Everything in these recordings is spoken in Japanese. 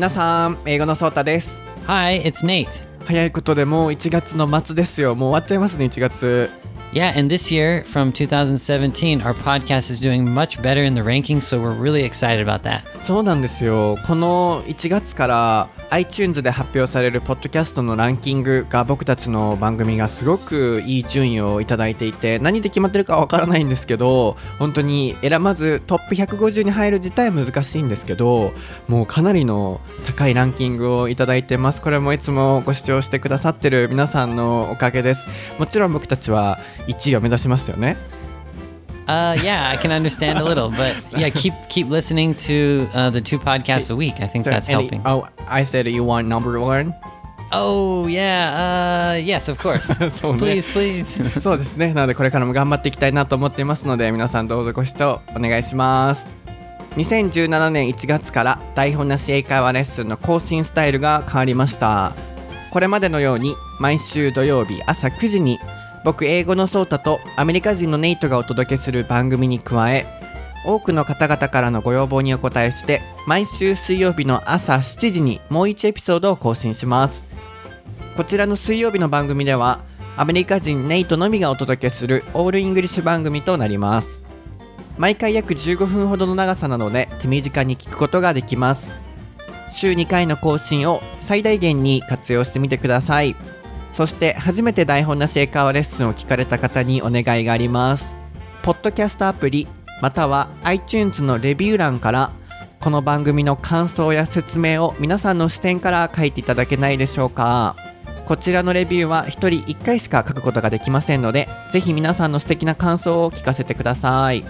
皆さん英語のソータです Hi, it's Nate. 早いことでもう1月の末ですよもう終わっちゃいますね1月 Yeah, and this year from 2017, our podcast is doing much better in the rankings, so we're really excited about that. そうなんですよこの1月から iTunes で発表されるポッドキャストのランキングが僕たちの番組がすごくいい順位をいただいていて何で決まってるかわからないんですけど本当に選ばずトップ150に入る自体は難しいんですけどもうかなりの高いランキングをいただいてます。これもいつもご視聴してくださってる皆さんのおかげです。もちろん僕たちは1位を目指しますよね。Uh, yeah, I can understand a little, but yeah, keep keep listening to uh, the two podcasts a week. I think So, that's any- helping. Oh, I said you want number one Oh yeah, uh, yes, of course. please, please. そうですねなのでこれからも頑張っていきたいなと思っていますので皆さんどうぞご視聴お願いします2017年1月から台本なし英会話レッスンの更新スタイルが変わりましたこれまでのように毎週土曜日朝9時に僕英語のソータとアメリカ人のネイトがお届けする番組に加え多くの方々からのご要望にお答えして毎週水曜日の朝7時にもう1エピソードを更新します。こちらの水曜日の番組ではアメリカ人ネイトのみがお届けする all English 番組となります。毎回約15分ほどの長さなので手短に聞くことができます。週2回の更新を最大限に活用してみてください。そして初めて台本なし英会話レッスンを聞かれた方にお願いがあります。ポッドキャストアプリまたは iTunes のレビュー欄からこの番組の感想や説明を皆さんの視点から書いていただけないでしょうか。こちらのレビューは1人1回しか書くことができませんのでぜひ皆さんの素敵な感想を聞かせてください。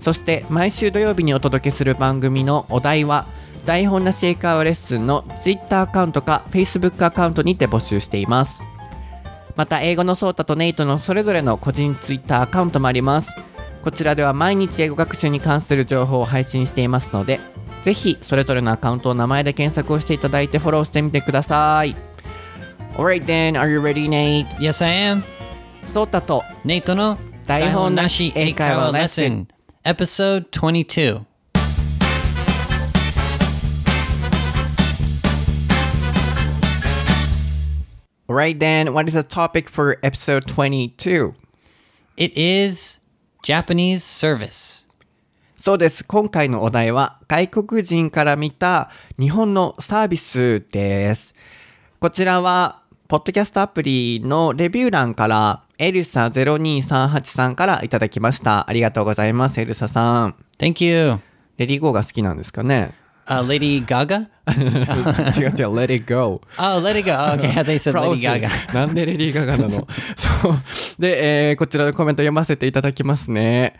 そして毎週土曜日にお届けする番組のお題は台本なし英会話レッスンの Twitter アカウントか Facebook アカウントにて募集していますまた英語のソータとネイトのそれぞれの個人 Twitter アカウントもありますこちらでは毎日英語学習に関する情報を配信していますのでぜひそれぞれのアカウントを名前で検索をしていただいてフォローしてみてください Alright then, are you ready Nate? yes, I am. ソータと Nate の台本なし英会話レッスン Episode 22. Alright then, what is the topic for episode 22? It is Japanese service. そうです。今回のお題は外国人から見た日本のサービスです。こちらは、ポッドキャストアプリのレビュー欄から、エルサ0238さんからいただきました。ありがとうございます、エルサさん。Thank you. レディーゴーが好きなんですかね Uh, Lady Gaga? 違う違う、Let it go. Oh, let it go. Okay, I Lady Gaga. なんでレディー・ガガなのそう。で、えーこちらのコメント読ませていただきますね。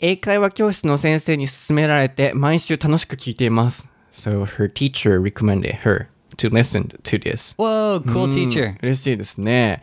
英会話教師の先生に勧められて毎週楽しく聞いています。So her teacher recommended her to listen to this. Whoa, cool teacher. 嬉しいですね。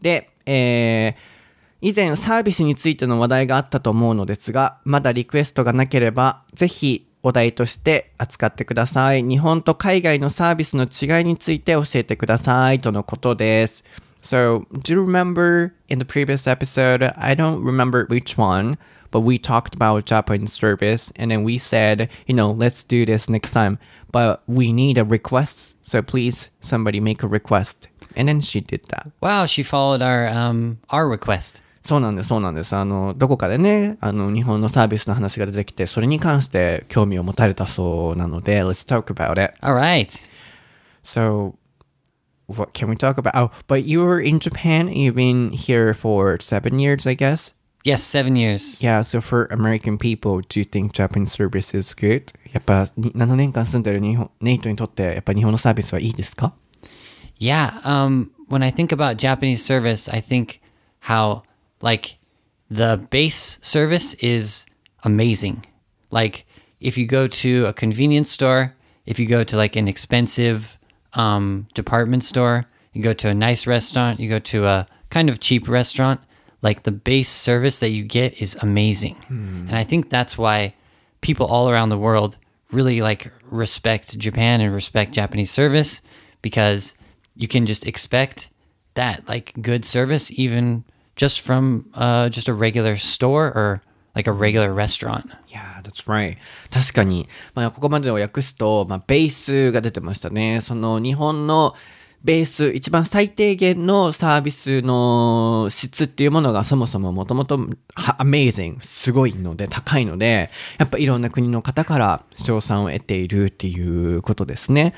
で、えー以前サービスについての話題があったと思うのですが、まだリクエストがなければ、ぜひお題として扱ってください。日本と海外のサービスの違いについて教えてくださいとのことです。So, do you remember in the previous episode? I don't remember which one, but we talked about Japanese service and then we said, you know, let's do this next time. But we need a request, so please somebody make a request. And then she did that. Wow, she followed our um our request. そうなんです、そうなんです。あの、どこかでね、あの、日本のサービスの話が出てきて、それに関して興味を持たれたそうなので、let's talk about it. All right. So, what can we talk about? Oh, but you were in Japan. You've been here for seven years, I guess. Yes, seven years. Yeah, so for American people, do you think Japanese service is good? やっぱに7年間住んでる日本ネイトにとってやっぱ日本のサービスはいいですか Yeah. Um, when I think about Japanese service, I think how like the base service is amazing. Like if you go to a convenience store, if you go to like an expensive um, department store, you go to a nice restaurant, you go to a kind of cheap restaurant, like the base service that you get is amazing. And I think that's why people all around the world really like respect Japan and respect Japanese service because you can just expect that like good service even just from uh, just a regular store or like a regular restaurant. Yeah, that's right. 確かに、まあ、ここまでを訳すと、まあ、ベースが出てましたね。その日本の ベース、一番最低限のサービスの質っていうものがそもそももともと amazing、すごいので、高いので、やっぱいろんな国の方から賞賛を得ているっていうことですね。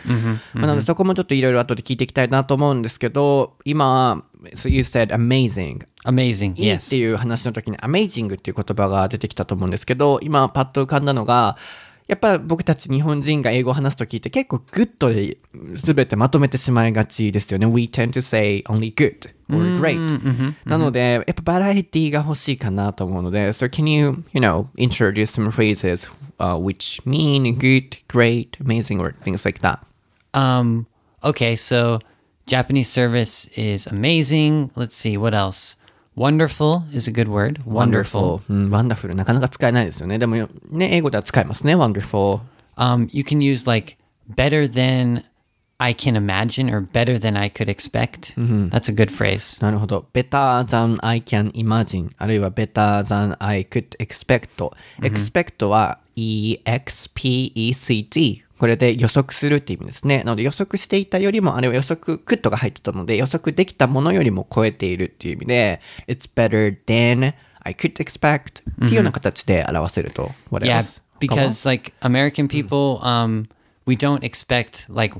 まあ、なのでそこもちょっといろいろ後で聞いていきたいなと思うんですけど、今、so you said amazing. Amazing. いいっ Yes. ていう話の時に amazing っていう言葉が出てきたと思うんですけど、今パッと浮かんだのが、やっぱ僕たち日本人が英語を話す時って結構グッドで全てまとめてしまいがちですよね。We tend to say only good or great. なので、やっぱバラエティが欲しいかなと思うので、So can you, you know, introduce some phrases、uh, which mean good, great, amazing or things like that? Um, okay, so Japanese service is amazing. Let's see, what else? Wonderful is a good word. Wonderful. うん、wonderful なかなか使えないですよね。でもね、英語では使えますね。wonderful。 Um, you can use like better than I can imagine or better than I could expect. That's a good phrase. なるほど。better than I can imagine あるいは better than I could expect、expect は expect これで予測するって意味ですね。なので予測していたよりも、あれは予測、could が入ってたので予測できたものよりも超えているっていう意味で it's better than I could expect っていうような形で表せると。What Yeah, else? because like American people, um, we don't expect like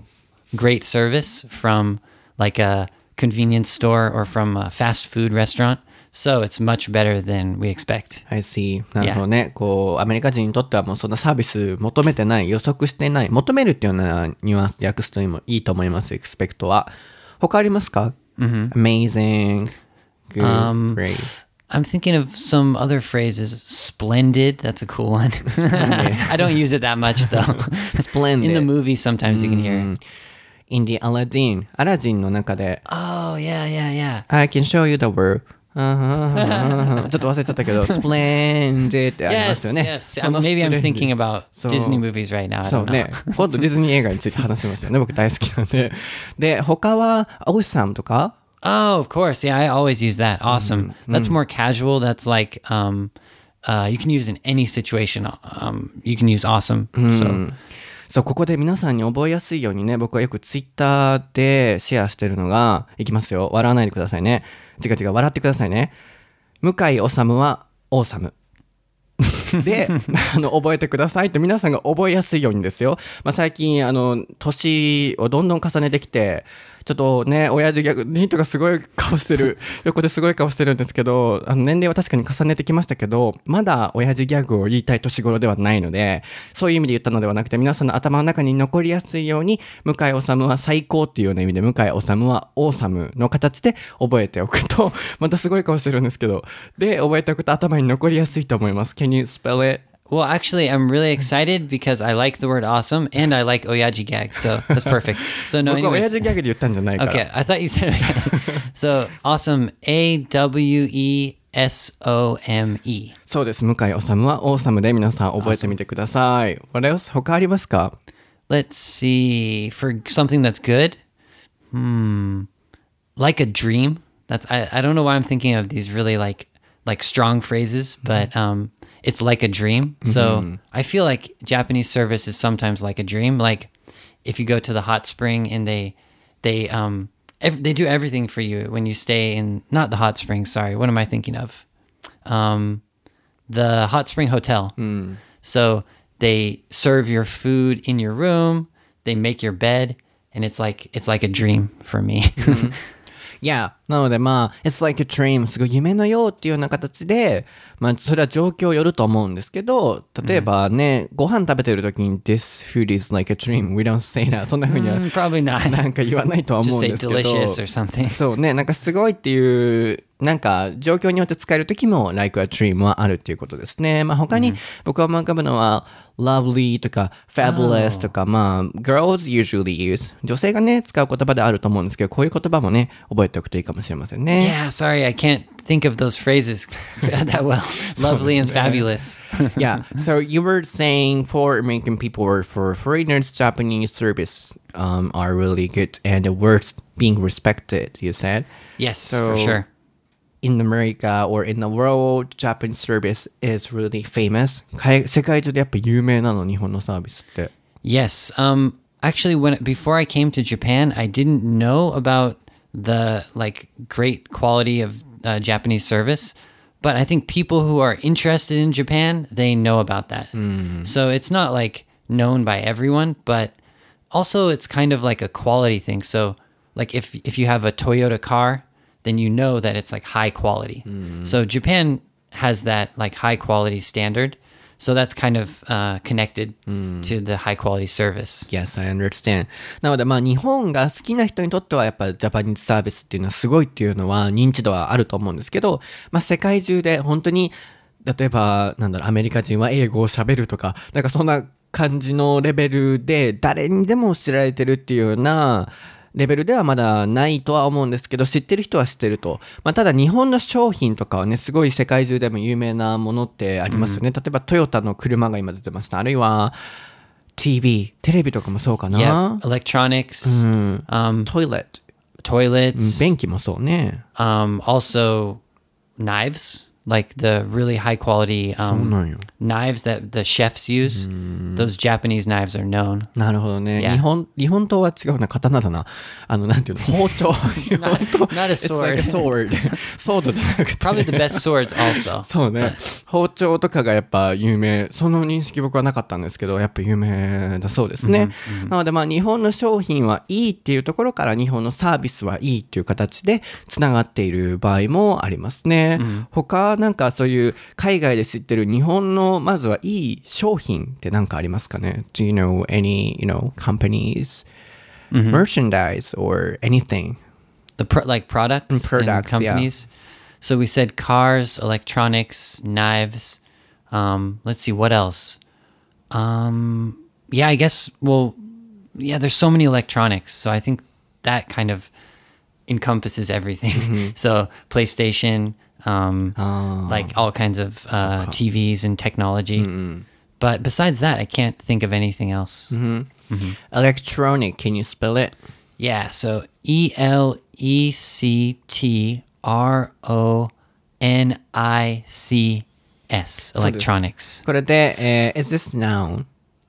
great service from like a convenience store or from a fast food restaurant. So it's much better than we expect. I see. なるほどね。こう、アメリカ人にとってはもうそんなサービス求めてない、予測してない、求めるっていうようなニュアンスで訳すといいいいと思います、expect は。他ありますか、?amazing, good, great. I'm thinking of some other phrases. Splendid. That's a cool one. I don't use it that much though. Splendid. In the movie, sometimes you can hear it. In the Aladdin, アラジンの中で、 Oh yeah, yeah, yeah. I can show you the word. あはははちょっと忘れちゃったけど、splendid ってあります Yes, よね。 yes. その Um, maybe I'm splendid thinking about そう Disney movies right now. I そう don't know. ね。今度ディズニー映画について話しましたよね。僕大好きなんで。で、他は、awesome とか Oh, of course. Yeah, I always use that. Awesome. That's more casual. That's like um, uh, you can use in any situation. Um, you can use awesome. So そう、ここで皆さんに覚えやすいようにね、僕はよくツイッターでシェアしてるのが、いきますよ。笑わないでくださいね。違う違う、笑ってくださいね。向井治はオーサム。で、あの、覚えてくださいって皆さんが覚えやすいようにですよ。まあ、最近、あの、年をどんどん重ねてきて、ちょっとね、親父ギャグ、ニートがすごい顔してる、横ですごい顔してるんですけど、あの、年齢は確かに重ねてきましたけど、まだ親父ギャグを言いたい年頃ではないので、そういう意味で言ったのではなくて、皆さんの頭の中に残りやすいように、向井治は最高っていうような意味で、向井治はオーサムの形で覚えておくと、またすごい顔してるんですけど、で、覚えておくと頭に残りやすいと思います。Can you spell it? Well, actually, I'm really excited because I like the word awesome and I like oyaji gags. So that's perfect. So no, 僕は親 anyways. 父ギャグで言ったんじゃないから。 Okay, I thought you said so awesome. A W E S O M E. そうです。向井治はオーサムで皆さん覚えてみてください。What else? 他ありますか Let's see for something that's good. Hmm, like a dream. That's I, I don't know why I'm thinking of these really like like strong phrases, but um, it's like a dream. So I feel like Japanese service is sometimes like a dream. Like if you go to the hot spring and they they um ev- they do everything for you when you stay in not the hot spring. Sorry, what am I thinking of? Um, the hot spring hotel. So they serve your food in your room. They make your bed, and it's like it's like a dream for me. Yeah. なのでまあ、It's like a dream. すごい夢のようっていうような形で、まあ、それは状況よると思うんですけど、例えばね、ご飯食べてる時に This food is like a dream. We don't say that. そんな風には Mm, probably not. なんか言わないとは思 Just うん say ですけど。delicious or something. そうね、なんかすごいっていう、なんか状況によって使える時も like a dream はあるっていうことですね。まあ他に僕は思い浮かぶのは lovely とか fabulous とか、まあ girls usually use 女性がね、使う言葉であると思うんですけど、こういう言葉もね、覚えておくといいかもしれませんね。 Yeah, sorry, I can't think of those phrases that well. Lovely and fabulous. yeah. So you were saying for American people or for foreigners, Japanese service um, are really good and worth being respected, you said. Yes, So- for sure. in America or in the world, Japanese service is really famous. 海世界中でやっぱ有名なの、日本のサービスって。 Yes. Um actually when before I came to Japan, I didn't know about the like great quality of uh, Japanese service, but I think people who are interested in Japan, they know about that. So it's not like known by everyone, but also it's kind of like a quality thing. So like if if you have a Toyota car, then you know that it's like high quality. So Japan has that like high quality standard. So that's kind of uh, connected to the high quality service. Yes, I understand. なのでまあ日本が好きな人にとってはやっぱジャパニーズサービスっていうのはすごいっていうのは認知度はあると思うんですけど、まあ世界中で本当に例えばなんだろうアメリカ人は英語を喋るとか、なんかそんな感じのレベルで誰にでも知られてるっていうようなレベルではまだないとは思うんですけど、知ってる人は知ってると。まあ、ただ日本の商品とかはね、すごい世界中でも有名なものってありますよね。例えばトヨタの車が今出てました。あるいは TV、テレビとかもそうか Yeah, な。electronics, um, トイレット、toilets, 便器もそうね。um, also knives, like the really high quality um, knives that the chefs use. Those Japanese knives are known. なるほどね。Yeah. 日本、日本刀は違うな。刀だな。あの、なんていうの？包丁。日本刀 not a It's like a sword. ソードじゃなくて。Probably the best swords also. そうね。包丁とかがやっぱ有名。その認識僕はなかったんですけど、やっぱ有名だそうですね。なのでまあ日本の商品はいいっていうところから日本のサービスはいいっていう形でつながっている場合もありますね。他なんかそういう海外で知ってる日本のまずはいい商品って何かありますかね ?Do you know any, you know, companies, merchandise or anything? the pro- like products, and products, yeah. companies. So we said cars, electronics, knives. Um, let's see what else. Um, yeah, I guess. Well, yeah, there's so many electronics, so I think that kind of encompasses everything. so PlayStation, um, like all kinds of uh, TVs and technology. But besides that, I can't think of anything else. Electronic, can you spell it? Yeah, so E L E C T R O N I C S electronics. これで、えー is this noun?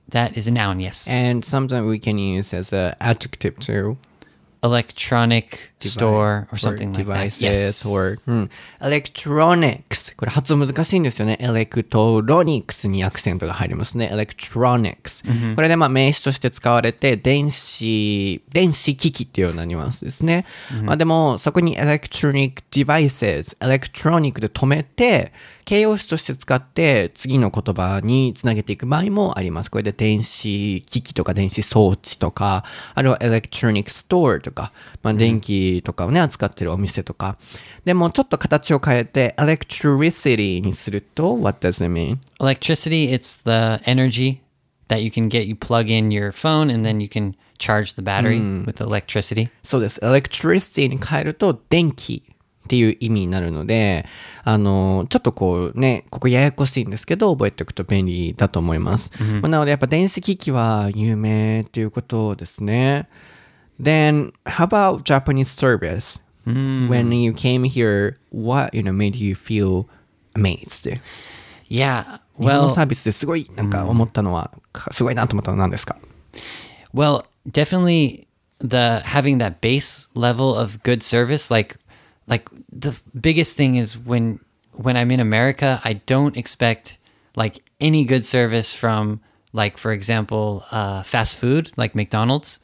That is a noun, yes. And sometimes we can use as an adjective too. Electronic store or something like that. devices Yes. or、うん、electronics これ発音難しいんですよね。 electronics にアクセントが入りますね。electronics、これでまあ名詞として使われて電子、電子機器っていうようなニュアンスですね。まあでもそこに electronic devices、electronic で止めて形容詞として使って次の言葉につなげていく場合もあります。これで電子機器とか電子装置とか、あるいは electronic store とか、まあ、電気とかをね、扱ってるお店とか。でもちょっと形を変えて electricity にすると what does it mean? Electricity, it's the energy that you can get. You plug in your phone and then you can charge the battery with electricity. そうです。electricity に変えると電気っていう意味になるので、あの、ちょっとこうね、ここややこしいんですけど、覚えておくと便利だと思います。まあなのでやっぱ電子機器は有名っていうことですね。Then, how about Japanese service? When you came here, what, you know, made you feel amazed? Yeah. 日本の Well, サービスですごいなんか思ったのは、かすごいなと思ったのは何ですか Well, definitely the having that base level of good service like like the biggest thing is when when I'm in America, I don't expect like any good service from like for example, uh, fast food like McDonald's.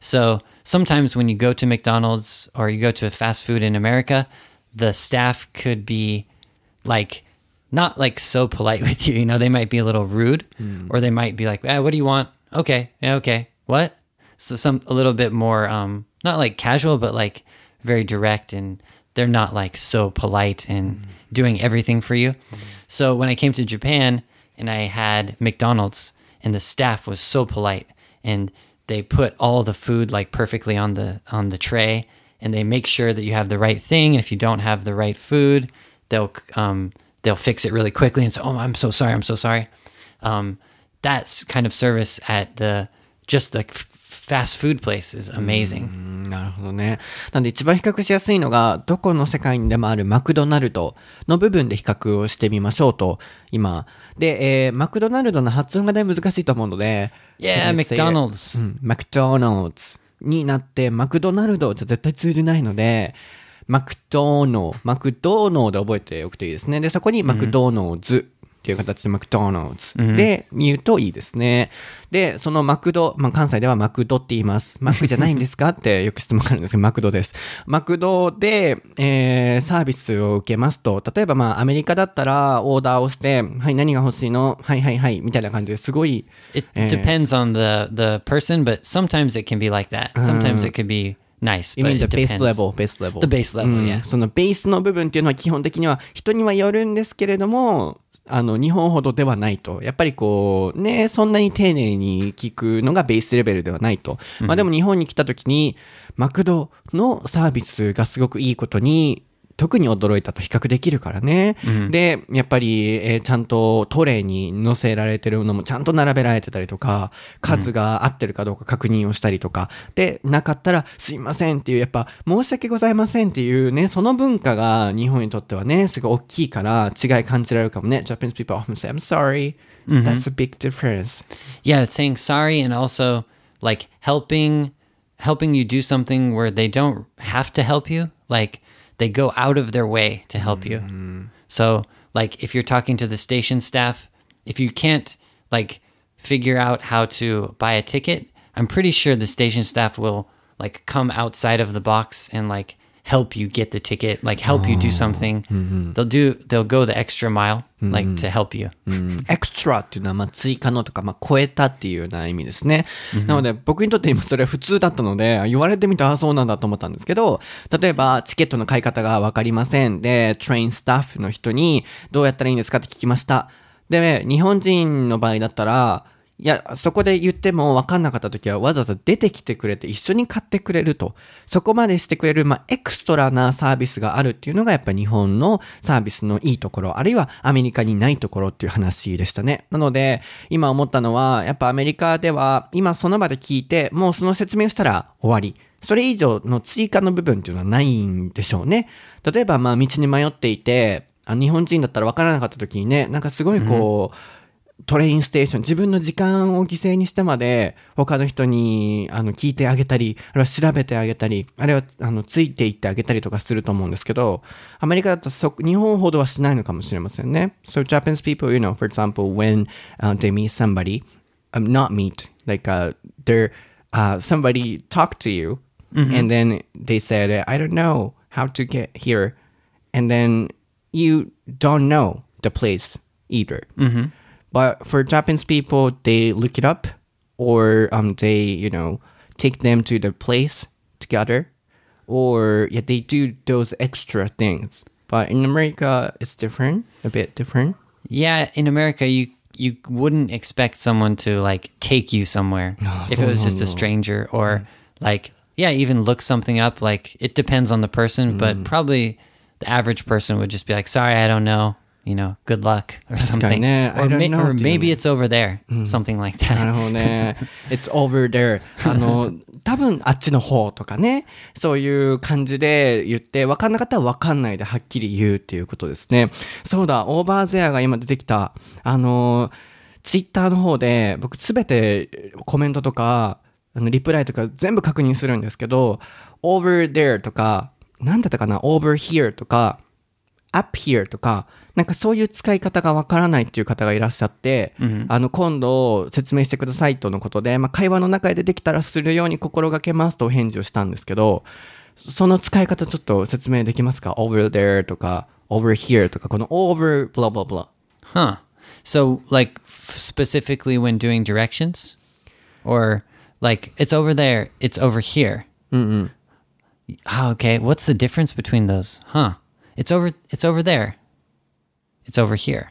So sometimes when you go to McDonald's or you go to a fast food in America, the staff could be like not like so polite with you. You know, they might be a little rude, or they might be like, eh, "What do you want?" Okay, yeah, okay, what? So some a little bit more, um, not like casual, but like very direct, and they're not like so polite and doing everything for you. So when I came to Japan and I had McDonald's, and the staff was so polite, and they put all the food like perfectly on the on the tray, and they make sure that you have the right thing. And if you don't have the right food, they'll um, they'll fix it really quickly and say, "Oh, I'm so sorry, I'm so sorry." Um, that's kind of service at the just the fast food place is amazing. うんなるほどね。なんで一番比較しやすいのが、どこの世界にでもあるマクドナルドの部分で比較をしてみましょうと、今。で、えーマクドナルドの発音がね、難しいと思うので、Yeah? McDonald's. うん、マクドナルドになって、マクドナルドじゃ絶対通じないので、マクドノ、マクドノで覚えておくといいですね。で、そこにマクドノーズっていう形でマクドナルズで言うといいですね。で、そのマクド、まあ、関西ではマクドって言います。マックじゃないんですか？ってよく質問があるんですけど、マクドです。マクドで、えーサービスを受けますと、例えばまあアメリカだったらオーダーをして、はい、何が欲しいの？はいはいはい、みたいな感じですごい、It depends on the the person, but sometimes it can be like that. Sometimes it could be nice, You mean the base level, base level. The base level, うん yeah. そのベースの部分っていうのは基本的には人にはよるんですけれども、あの、日本ほどではないと。やっぱりこう、ね、そんなに丁寧に聞くのがベースレベルではないと。まあでも日本に来た時に、マクドのサービスがすごくいいことに、特に驚いたと比較できるからね。で、やっぱり、えーちゃんとトレーに載せられてるのもちゃんと並べられてたりとか、数が合ってるかどうか確認をしたりとか、で、なかったらすいませんっていう、やっぱ申し訳ございませんっていうね、その文化が日本にとってはね、すごい大きいから違い感じられるかもね。Japanese people often say, I'm sorry. So that's a big difference. Yeah, it's saying sorry and also like helping helping you do something where they don't have to help you. Like they go out of their way to help you. Mm-hmm. So like if you're talking to the station staff, if you can't like figure out how to buy a ticket, I'm pretty sure the station staff will like come outside of the box and like help you get the ticket, like help you do something. They'll do they'll go the extra mile like to help you. エクストラっていうのは、まあ、追加のとか、まあ、超えたっていうような意味ですね。なので、僕にとって今それは普通だったので、言われてみたら、あそうなんだと思ったんですけど、例えば、チケットの買い方がわかりません。で、トレインスタッフの人に、どうやったらいいんですかって聞きました。で、日本人の場合だったら、いや、そこで言っても分かんなかった時はわざわざ出てきてくれて一緒に買ってくれると。そこまでしてくれる、まあ、エクストラなサービスがあるっていうのがやっぱ日本のサービスのいいところ、あるいはアメリカにないところっていう話でしたね。なので、今思ったのは、やっぱアメリカでは今その場で聞いて、もうその説明をしたら終わり。それ以上の追加の部分っていうのはないんでしょうね。例えば、まあ、道に迷っていて、あ日本人だったら分からなかった時にね、なんかすごいこう、トレインステーション、自分の時間を犠牲にしてまで、他の人に、あの、聞いてあげたり、あるいは調べてあげたり、あるいは、あの、ついていってあげたりとかすると思うんですけど、アメリカだとそ、日本ほどはしないのかもしれませんね。So Japanese people, you know, for example, when、uh, they meet somebody, um, not meet, like, uh, they're, uh, somebody talked to you, and then they said, I don't know how to get here. And then you don't know the place either. But for Japanese people, they look it up or um, they, you know, take them to the place together or yeah, they do those extra things. But in America, it's different, a bit different. Yeah, in America, you you wouldn't expect someone to like take you somewhere if it was just a stranger or like yeah, even look something up. Like it depends on the person, but probably the average person would just be like, "Sorry, I don't know." You know, good luck or something, or, know or maybe it's over there, something like なる that. ほどね。It's over there. あの、多分あっちの方とかね。そういう感じで言って、分かんなかったら分かんないではっきり言うっていうことですね。そうだ、オーバーゼアが今出てきた。あの、ツイッターの方で、僕すべてコメントとか、あのリプライとか全部確認するんですけど、over there とか、なんだったかな？over here とか、up here とか、なんかそういう使い方がわからないっていう方がいらっしゃって、あの、今度説明してくださいとのことで、まあ、会話の中で出てきたらするように心がけますとお返事をしたんですけど、その使い方ちょっと説明できますか ?over there とか、over here とか、この over blah blah blah。Huh. So, like specifically when doing directions, or like it's over there, it's over here. Oh, okay. What's the difference between those? Huh? It's over. It's over there. It's over here.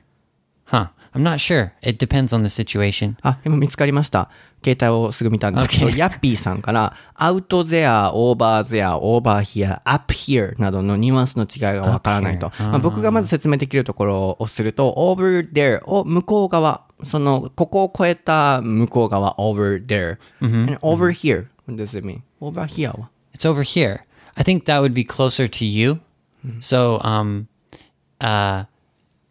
Huh. I'm not sure. It depends on the situation. あ、今見つかりました。携帯をすぐ見たんですけど、ヤッピーさんから、アウトゼア、オーバーゼア、オーバーヒア、アップヒアなどのニュアンスの違いがわからないと。まあ、僕がまず説明できるところをすると、 over there お向こう側、その、ここを越えた向こう側、 over there。over here、what does over here は ?It's over here. I think that would be closer to you。so um, uh,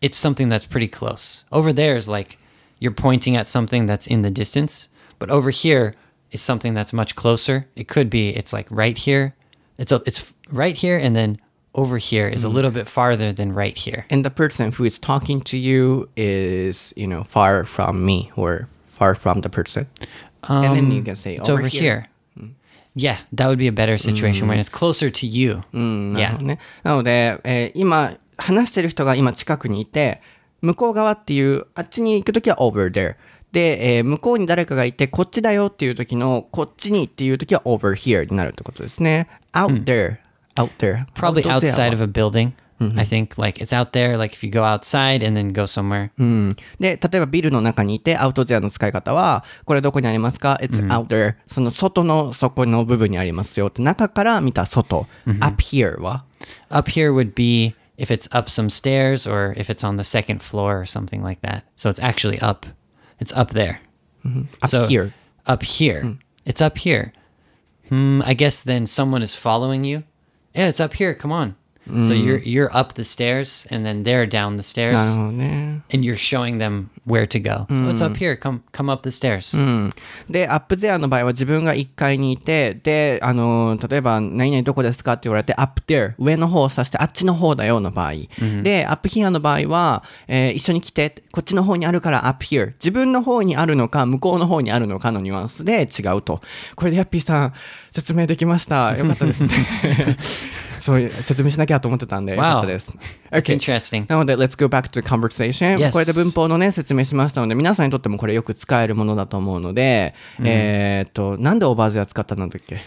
it's something that's pretty close. Over there is like you're pointing at something that's in the distance, but over here is something that's much closer. It could be it's like right here. It's a, it's right here, and then over here is a little bit farther than right here. And the person who is talking to you is, you know, far from me or far from the person. and then you can say It's over, here. Yeah, that would be a better situation when it's closer to you. なる yeah. ほどね。なので、えー今、 話してる人が今近くにいて、向こう側っていう、あっちに行くときは over there。で、えー向こうに誰かがいて、こっちだよっていう時の、こっちにっていう時は over here になるってことですね。out there, out there. Probably outside は of a building. I think like it's out there. Like if you go outside and then go somewhere. うんで、例えばビルの中にいて、アウトゼアの使い方は、これどこにありますか ?It's out there. その外の底の部分にありますよって、中から見た外。up here は Up here would be if it's up some stairs or if it's on the second floor or something like that. So it's actually up. It's up there. Mm-hmm. Up so, here. Up here. Mm. It's up here. Hmm, I guess then someone is following you. Yeah, it's up here. Come on. Mm. So hmm. you're you're up the stairs and then they're down the stairs. Oh, and you're showing them where to go. So it's up here. Come come up the stairs. で、アップゼアの場合は自分が1階にいて、で、あのー例えば、何々どこですかって言われて、アップ there、上の方を指して、あっちの方だよの場合。で、アップ here の場合は、えー一緒に来て、こっちの方にあるからアップ here。自分の方にあるのか、向こうの方にあるのかのニュアンスで違うと。これでヤッピーさん、説明できました。よかったですね。そういう、説明しなきゃと思ってたんで、よかったです。Okay. interesting. なので、let's go back to conversation. Yes. これで文法のね、説明しましたので、皆さんにとってもこれよく使えるものだと思うので、えーっと、なんでオーバーゼア使ったんだっけ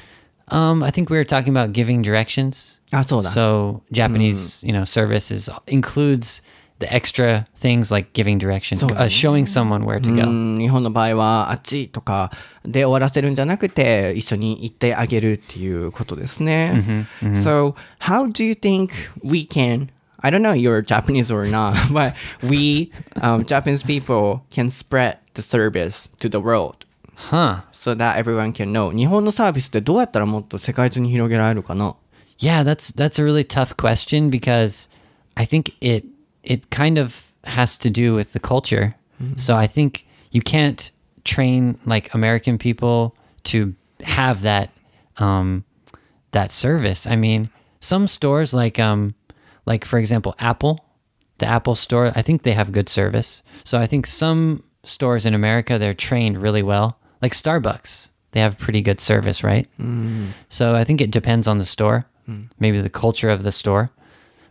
Um, I think we were talking about giving directions. あ、そうだ。So Japanese, you know, service is includes the extra things like giving directions, So- uh, showing someone where to う go. ん日本の場合は、あっちとかで終わらせるんじゃなくて、一緒に行ってあげるっていうことですね。So, how do you think we can, I don't know you're Japanese or not, but we, um, Japanese people can spread the service to the world? Huh. so that everyone can know 日本のサービスってどうやったらもっと世界中に広げられるかな Yeah, that's that's a really tough question because I think it it kind of has to do with the culture. So I think you can't train like American people to have that um, that service. I mean, some stores like um like for example Apple, the Apple store, I think they have good service. So I think some stores in America they're trained really well. Like Starbucks, they have pretty good service, right? So I think it depends on the store, maybe the culture of the store.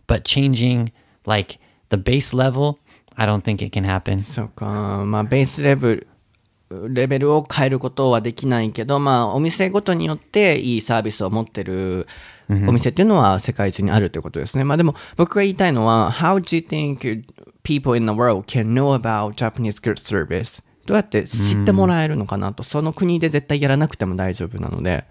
But changing like the base level, I don't think it can happen. そうかまあベースレベル レベルを変えることはできないけどまあお店ごとによっていいサービスを持ってるお店っていうのは世界中にあるということですねまあでも僕が言いたいのは How do you think people in the world can know about Japanese good service? どうやって知ってもらえるのかなと、その国で絶対やらなくても大丈夫なので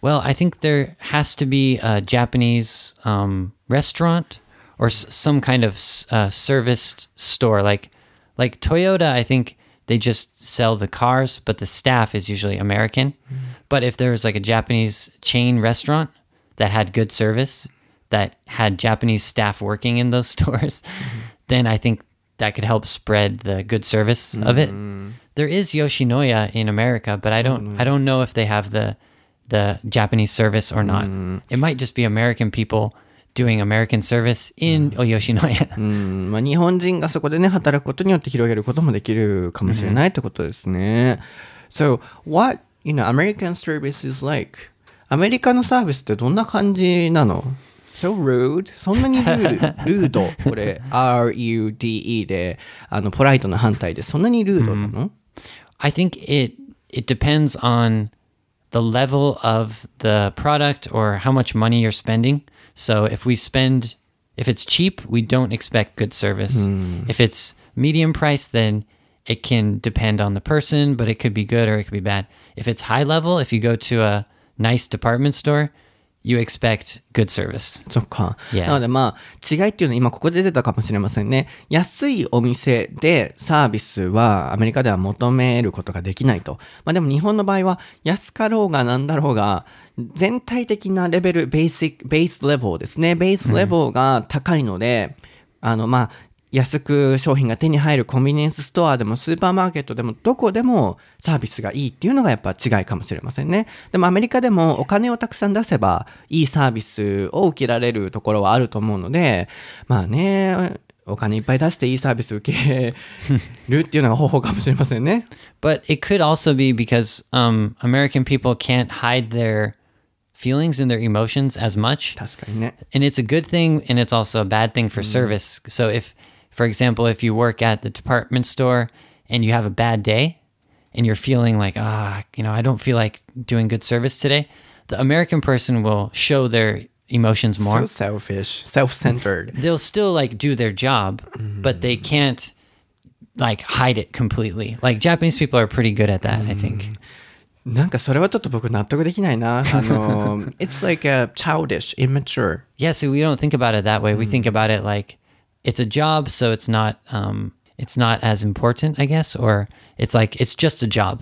Well, I think there has to be a Japanese um, restaurant or some kind of uh, serviced store, like like Toyota. I think they just sell the cars, but the staff is usually American. But if there was like a Japanese chain restaurant that had good service, that had Japanese staff working in those stores, then I think that could help spread the good service of it. Mm. There is Yoshinoya in America, but I don't I don't know if they have the the Japanese service or not. Mm. It might just be American people doing American service in Yoshinoya. うんまあ、日本人がそこでね、働くことによって広げることもできるかもしれないってことですね。So, what, you know, American service is like? アメリカのサービスってどんな感じなの ?So rude? そんなにルールードこれ、R-U-D-E で、あの、ポライトな反対で、そんなにルードなの、 I think it it depends on the level of the product or how much money you're spending. So if we spend if it's cheap, we don't expect good service. Hmm. If it's medium price, then it can depend on the person, but it could be good or it could be bad. If it's high level, if you go to a nice department store, you expect good service. そっか。Yeah. なのでまあ、違いっていうのは今ここで出たかもしれませんね。安いお店でサービスはアメリカでは求めることができないと。まあでも日本の場合は安かろうがなんだろうが、全体的なレベル、ベーシック、ベースレベルですね。ベースレベルが高いので、あのまあ、安く商品が手に入るコンビニエンスストアでもスーパーマーケットでもどこでもサービスがいいっていうのがやっぱ違いかもしれませんね。でもアメリカでもお金をたくさん出せばいいサービスを受けられるところはあると思うので、まあね、お金いっぱい出していいサービス受けるっていうのが方法かもしれませんね。But it could also be because um, American people can't hide their feelings and their emotions as much. 確かにね。and it's a good thing and it's also a bad thing for service so if for example if you work at the department store and you have a bad day and you're feeling like ah you know i don't feel like doing good service today the american person will show their emotions more So selfish, self-centered. they'll still like do their job but they can't like hide it completely like japanese people are pretty good at that i think なんかそれはちょっと僕納得できないな。あの、It's like a childish, immature. Yeah, so we don't think about it that way. We think about it like it's a job, so it's not um it's not as important, I guess, or it's like it's just a job.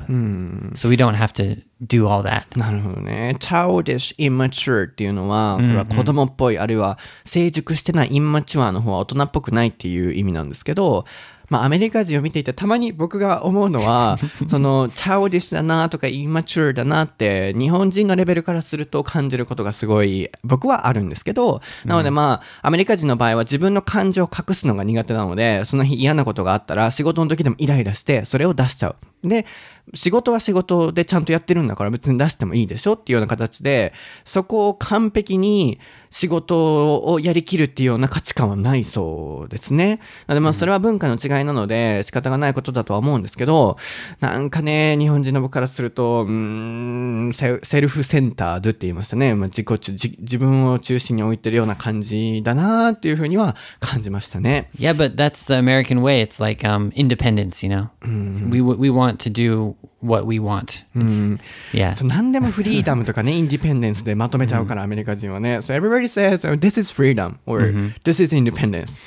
So we don't have to do all that. なるほどね。childish, immature っていうのは、これは子供っぽい、あるいは成熟してない immature の方は大人っぽくないっていう意味なんですけど、 まあアメリカ人を見ていてたまに僕が思うのは、その childish だなとか immature だなって日本人のレベルからすると感じることがすごい僕はあるんですけど、なのでまあアメリカ人の場合は自分の感情を隠すのが苦手なので、その日嫌なことがあったら仕事の時でもイライラしてそれを出しちゃう。で、仕事は仕事でちゃんとやってるんだから別に出してもいいでしょっていうような形で、そこを完璧に仕事をやりきるっていうような価値観はないそうですね。なのでまあそれは文化の違いなので仕方がないことだとは思うんですけど、なんかね、日本人の僕からすると、うーん、セセルフセンタードって言いましたね。まあ、自己中自、自分を中心に置いてるような感じだなっていうふうには感じましたね。Yeah, but that's the American way. It's like um independence, you know? We we want to do what we want. It's, Yeah. そう何でもフリーダムとかね、インディペンデンスでまとめちゃうから、アメリカ人はね。So everybody says, oh, this is freedom or this is independence.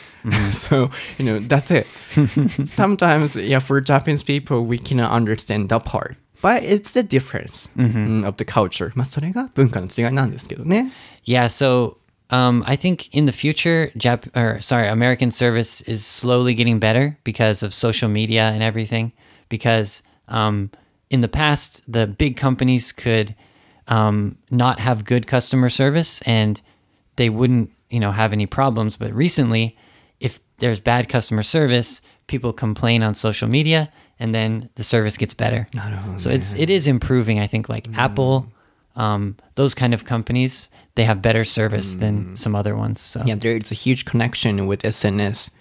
so, you know, that's it. Sometimes, yeah, for Japanese people, we cannot understand that part. But it's the difference mm, of the culture. まあ、それが文化の違いなんですけどね。 Yeah, so um, I think in the future, Jap- or sorry, American service is slowly getting better because of social media and everything. Because um, in the past, the big companies could um, not have good customer service and they wouldn't, you know, have any problems. But recently, if there's bad customer service, people complain on social media, and then the service gets better. So it's it is improving. I think like Apple um, those kind of companies they have better service than some other ones so Yeah, there is a huge connection with SNS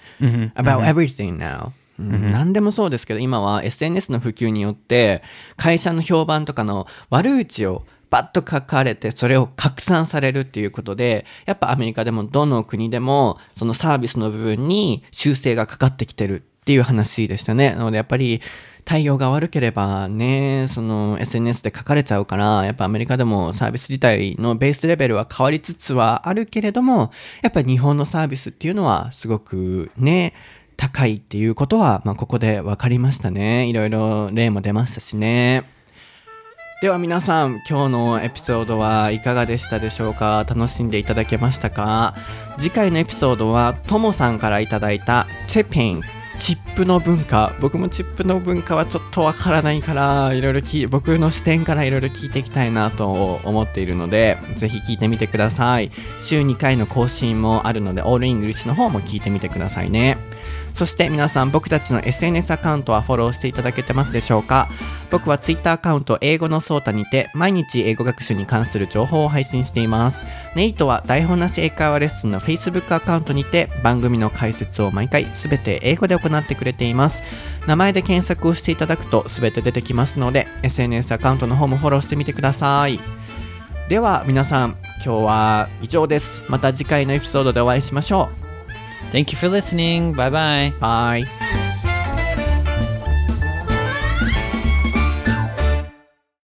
about everything now. うん何でもそうですけど、今は SNS の普及によって、会社の評判とかの悪口をバッと書かれて、それを拡散されるっていうことで、やっぱアメリカでもどの国でも、そのサービスの部分に修正がかかってきてるっていう話でしたね。なのでやっぱり、対応が悪ければね、その SNS で書かれちゃうから、やっぱアメリカでもサービス自体のベースレベルは変わりつつはあるけれども、やっぱ日本のサービスっていうのはすごくね、高いっていうことは、まあ、ここで分かりましたね。いろいろ例も出ましたしね。では皆さん、今日のエピソードはいかがでしたでしょうか？楽しんでいただけましたか？次回のエピソードは、ともさんからいただいたチッピン。チップの文化僕もチップの文化はちょっとわからないからいろいろ聞僕の視点からいろいろ聞いていきたいなと思っているのでぜひ聞いてみてください週2回の更新もあるので all English の方も聞いてみてくださいねそして皆さん僕たちの SNS アカウントはフォローしていただけてますでしょうか？僕は Twitter アカウント英語のソータにて毎日英語学習に関する情報を配信しています。ネイトは台本なし英会話レッスンの Facebook アカウントにて番組の解説を毎回すべて英語で行ってくれています。名前で検索をしていただくとすべて出てきますので SNS アカウントの方もフォローしてみてください。では皆さん今日は以上です。また次回のエピソードでお会いしましょう。Thank you for listening bye bye うバイ